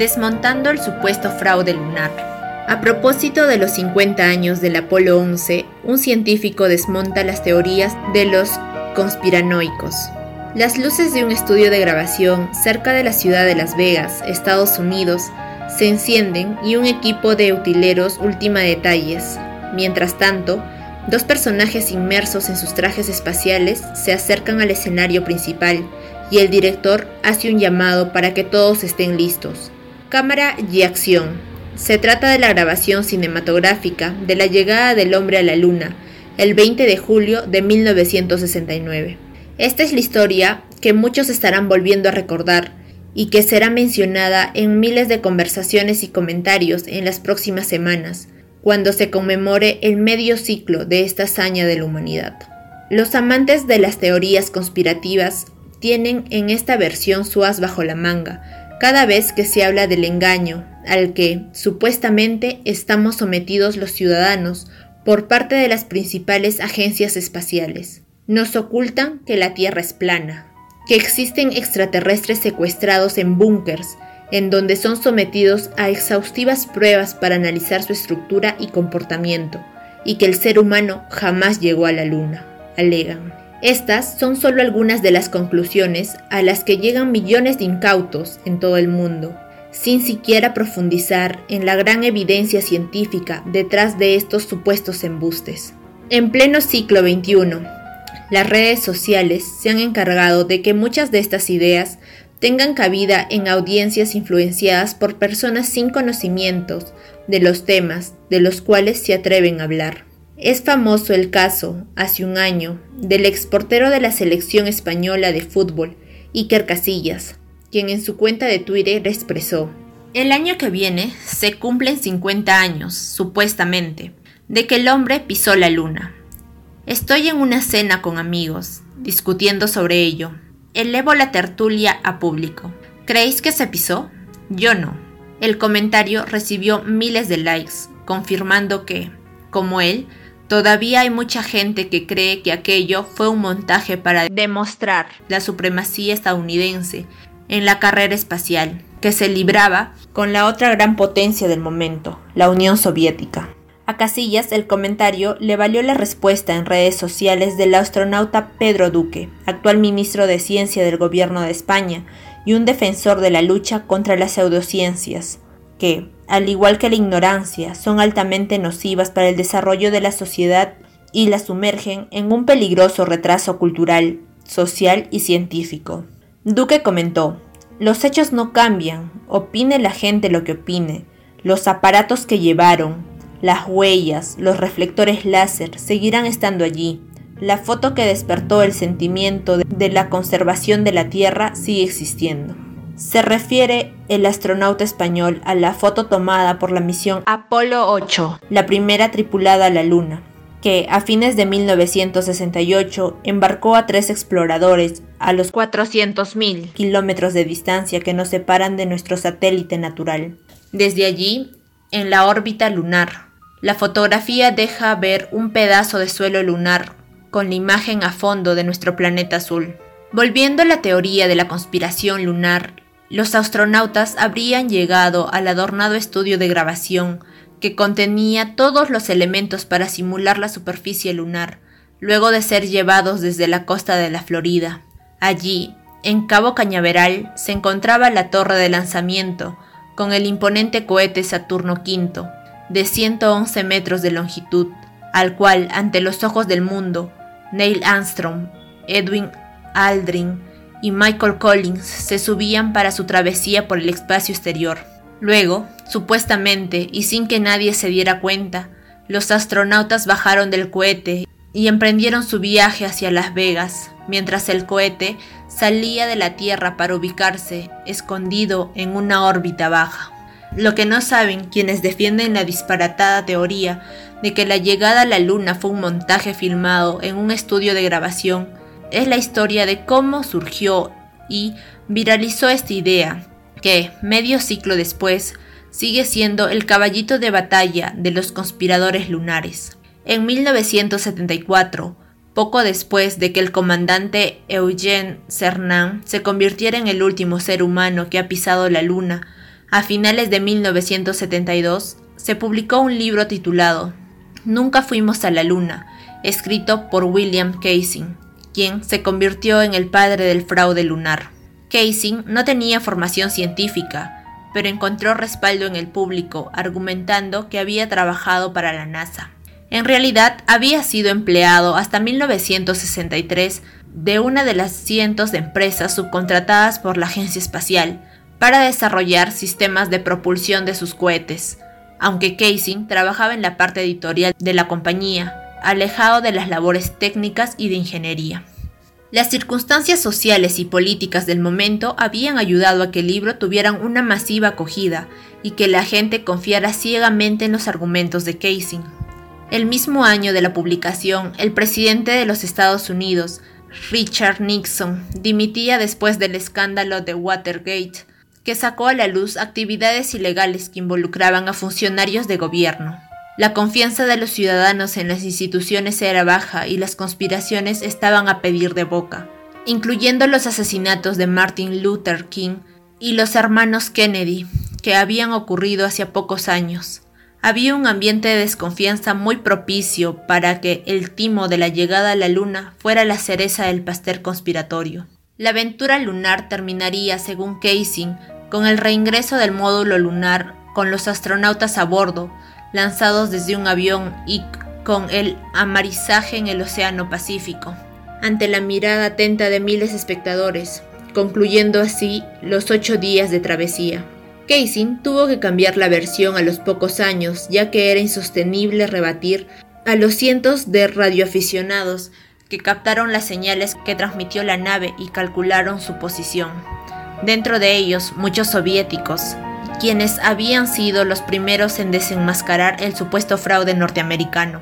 desmontando el supuesto fraude lunar. A propósito de los 50 años del Apolo 11, un científico desmonta las teorías de los conspiranoicos. Las luces de un estudio de grabación cerca de la ciudad de Las Vegas, Estados Unidos, se encienden y un equipo de utileros ultima detalles. Mientras tanto, dos personajes inmersos en sus trajes espaciales se acercan al escenario principal y el director hace un llamado para que todos estén listos. Cámara y acción. Se trata de la grabación cinematográfica de la llegada del hombre a la Luna, el 20 de julio de 1969. Esta es la historia que muchos estarán volviendo a recordar y que será mencionada en miles de conversaciones y comentarios en las próximas semanas, cuando se conmemore el medio ciclo de esta hazaña de la humanidad. Los amantes de las teorías conspirativas tienen en esta versión su as bajo la manga, cada vez que se habla del engaño al que, supuestamente, estamos sometidos los ciudadanos por parte de las principales agencias espaciales. Nos ocultan que la Tierra es plana, que existen extraterrestres secuestrados en búnkers, en donde son sometidos a exhaustivas pruebas para analizar su estructura y comportamiento, y que el ser humano jamás llegó a la Luna, alegan. Estas son solo algunas de las conclusiones a las que llegan millones de incautos en todo el mundo, sin siquiera profundizar en la gran evidencia científica detrás de estos supuestos embustes. En pleno siglo XXI, las redes sociales se han encargado de que muchas de estas ideas tengan cabida en audiencias influenciadas por personas sin conocimientos de los temas de los cuales se atreven a hablar. Es famoso el caso, hace un año, del exportero de la selección española de fútbol, Iker Casillas, quien en su cuenta de Twitter expresó, El año que viene se cumplen 50 años, supuestamente, de que el hombre pisó la luna. Estoy en una cena con amigos, discutiendo sobre ello. Elevo la tertulia a público. ¿Creéis que se pisó? Yo no. El comentario recibió miles de likes, confirmando que, como él, Todavía hay mucha gente que cree que aquello fue un montaje para demostrar la supremacía estadounidense en la carrera espacial, que se libraba con la otra gran potencia del momento, la Unión Soviética. A Casillas el comentario le valió la respuesta en redes sociales del astronauta Pedro Duque, actual ministro de Ciencia del Gobierno de España y un defensor de la lucha contra las pseudociencias, que, al igual que la ignorancia, son altamente nocivas para el desarrollo de la sociedad y la sumergen en un peligroso retraso cultural, social y científico. Duque comentó, los hechos no cambian, opine la gente lo que opine, los aparatos que llevaron, las huellas, los reflectores láser seguirán estando allí. La foto que despertó el sentimiento de la conservación de la Tierra sigue existiendo. Se refiere el astronauta español a la foto tomada por la misión Apolo 8, la primera tripulada a la Luna, que a fines de 1968 embarcó a tres exploradores a los 400.000 kilómetros de distancia que nos separan de nuestro satélite natural. Desde allí, en la órbita lunar, la fotografía deja ver un pedazo de suelo lunar con la imagen a fondo de nuestro planeta azul. Volviendo a la teoría de la conspiración lunar, los astronautas habrían llegado al adornado estudio de grabación que contenía todos los elementos para simular la superficie lunar, luego de ser llevados desde la costa de la Florida. Allí, en Cabo Cañaveral, se encontraba la torre de lanzamiento, con el imponente cohete Saturno V, de 111 metros de longitud, al cual, ante los ojos del mundo, Neil Armstrong, Edwin Aldrin, y Michael Collins se subían para su travesía por el espacio exterior. Luego, supuestamente y sin que nadie se diera cuenta, los astronautas bajaron del cohete y emprendieron su viaje hacia Las Vegas, mientras el cohete salía de la Tierra para ubicarse escondido en una órbita baja. Lo que no saben quienes defienden la disparatada teoría de que la llegada a la Luna fue un montaje filmado en un estudio de grabación es la historia de cómo surgió y viralizó esta idea, que, medio ciclo después, sigue siendo el caballito de batalla de los conspiradores lunares. En 1974, poco después de que el comandante Eugene Cernan se convirtiera en el último ser humano que ha pisado la Luna, A finales de 1972 se publicó un libro titulado Nunca fuimos a la Luna, escrito por William Casing, quien se convirtió en el padre del fraude lunar. Casing no tenía formación científica, pero encontró respaldo en el público argumentando que había trabajado para la NASA. En realidad había sido empleado hasta 1963 de una de las cientos de empresas subcontratadas por la Agencia Espacial para desarrollar sistemas de propulsión de sus cohetes, aunque Casing trabajaba en la parte editorial de la compañía, alejado de las labores técnicas y de ingeniería. Las circunstancias sociales y políticas del momento habían ayudado a que el libro tuviera una masiva acogida y que la gente confiara ciegamente en los argumentos de Casing. El mismo año de la publicación, el presidente de los Estados Unidos, Richard Nixon, dimitía después del escándalo de Watergate, que sacó a la luz actividades ilegales que involucraban a funcionarios de gobierno. La confianza de los ciudadanos en las instituciones era baja y las conspiraciones estaban a pedir de boca, incluyendo los asesinatos de Martin Luther King y los hermanos Kennedy, que habían ocurrido hace pocos años. Había un ambiente de desconfianza muy propicio para que el timo de la llegada a la Luna fuera la cereza del pastel conspiratorio. La aventura lunar terminaría, según Casing, con el reingreso del módulo lunar con los astronautas a bordo, lanzados desde un avión y con el amarizaje en el Océano Pacífico, ante la mirada atenta de miles de espectadores, concluyendo así los ocho días de travesía. Casing tuvo que cambiar la versión a los pocos años, ya que era insostenible rebatir a los cientos de radioaficionados que captaron las señales que transmitió la nave y calcularon su posición. Dentro de ellos, muchos soviéticos, quienes habían sido los primeros en desenmascarar el supuesto fraude norteamericano,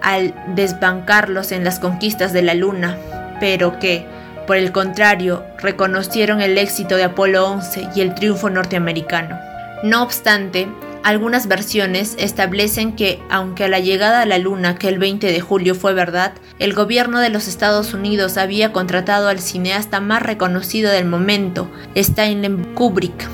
al desbancarlos en las conquistas de la Luna, pero que, por el contrario, reconocieron el éxito de Apolo 11 y el triunfo norteamericano. No obstante, algunas versiones establecen que, aunque la llegada a la Luna que el 20 de julio fue verdad, el gobierno de los Estados Unidos había contratado al cineasta más reconocido del momento, Stanley Kubrick,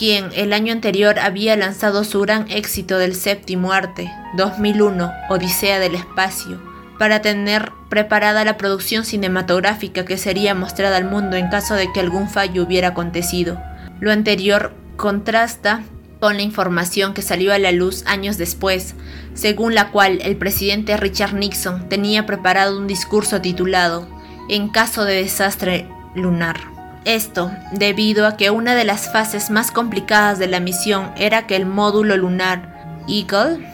quien el año anterior había lanzado su gran éxito del séptimo arte, 2001, Odisea del Espacio, para tener preparada la producción cinematográfica que sería mostrada al mundo en caso de que algún fallo hubiera acontecido. Lo anterior contrasta con la información que salió a la luz años después, según la cual el presidente Richard Nixon tenía preparado un discurso titulado En caso de desastre lunar. Esto debido a que una de las fases más complicadas de la misión era que el módulo lunar Eagle,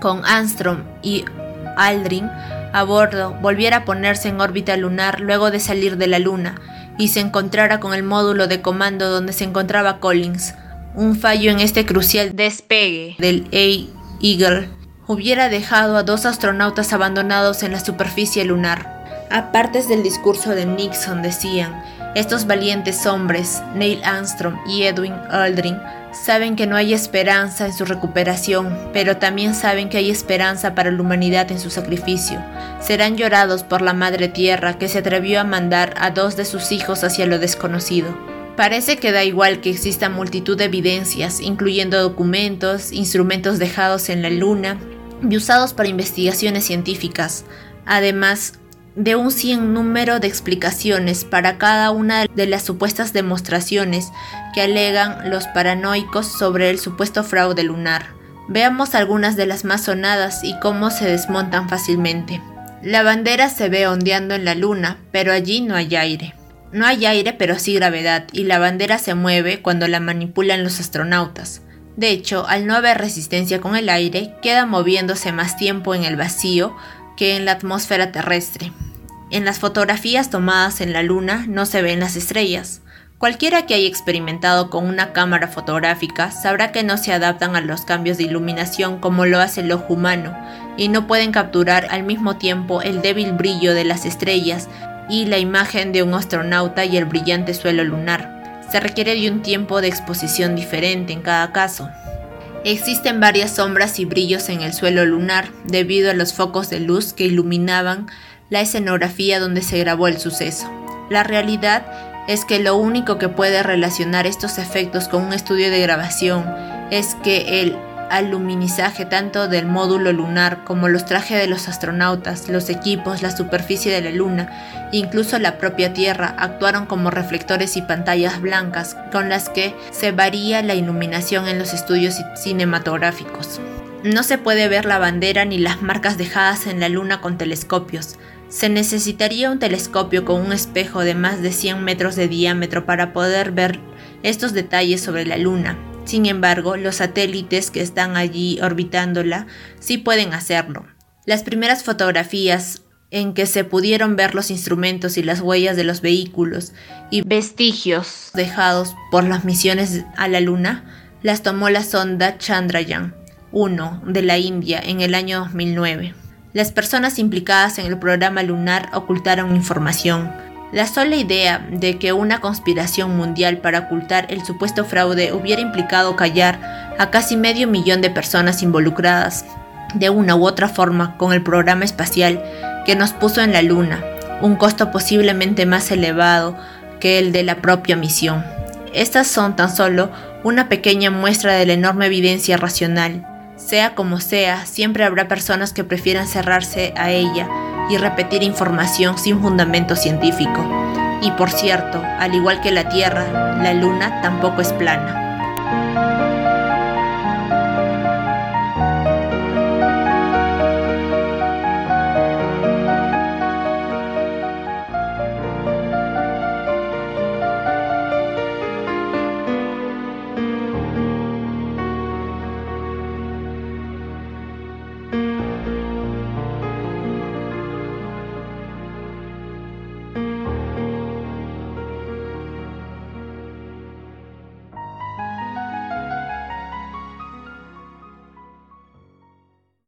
con Armstrong y Aldrin a bordo volviera a ponerse en órbita lunar luego de salir de la Luna y se encontrara con el módulo de comando donde se encontraba Collins. Un fallo en este crucial despegue del A Eagle hubiera dejado a dos astronautas abandonados en la superficie lunar. Aparte del discurso de Nixon decían, estos valientes hombres, Neil Armstrong y Edwin Aldrin, Saben que no hay esperanza en su recuperación, pero también saben que hay esperanza para la humanidad en su sacrificio. Serán llorados por la Madre Tierra que se atrevió a mandar a dos de sus hijos hacia lo desconocido. Parece que da igual que exista multitud de evidencias, incluyendo documentos, instrumentos dejados en la Luna y usados para investigaciones científicas. Además, de un número de explicaciones para cada una de las supuestas demostraciones que alegan los paranoicos sobre el supuesto fraude lunar. Veamos algunas de las más sonadas y cómo se desmontan fácilmente. La bandera se ve ondeando en la luna, pero allí no hay aire. No hay aire, pero sí gravedad, y la bandera se mueve cuando la manipulan los astronautas. De hecho, al no haber resistencia con el aire, queda moviéndose más tiempo en el vacío que en la atmósfera terrestre. En las fotografías tomadas en la luna no se ven las estrellas. Cualquiera que haya experimentado con una cámara fotográfica sabrá que no se adaptan a los cambios de iluminación como lo hace el ojo humano y no pueden capturar al mismo tiempo el débil brillo de las estrellas y la imagen de un astronauta y el brillante suelo lunar. Se requiere de un tiempo de exposición diferente en cada caso. Existen varias sombras y brillos en el suelo lunar debido a los focos de luz que iluminaban la escenografía donde se grabó el suceso. La realidad es que lo único que puede relacionar estos efectos con un estudio de grabación es que el aluminizaje tanto del módulo lunar como los trajes de los astronautas, los equipos, la superficie de la Luna, incluso la propia Tierra, actuaron como reflectores y pantallas blancas con las que se varía la iluminación en los estudios cinematográficos. No se puede ver la bandera ni las marcas dejadas en la Luna con telescopios. Se necesitaría un telescopio con un espejo de más de 100 metros de diámetro para poder ver estos detalles sobre la Luna. Sin embargo, los satélites que están allí orbitándola sí pueden hacerlo. Las primeras fotografías en que se pudieron ver los instrumentos y las huellas de los vehículos y vestigios dejados por las misiones a la Luna las tomó la sonda Chandrayaan 1 de la India en el año 2009. Las personas implicadas en el programa lunar ocultaron información, la sola idea de que una conspiración mundial para ocultar el supuesto fraude hubiera implicado callar a casi medio millón de personas involucradas de una u otra forma con el programa espacial que nos puso en la Luna, un costo posiblemente más elevado que el de la propia misión. Estas son tan solo una pequeña muestra de la enorme evidencia racional. Sea como sea, siempre habrá personas que prefieran cerrarse a ella y repetir información sin fundamento científico. Y por cierto, al igual que la Tierra, la Luna tampoco es plana.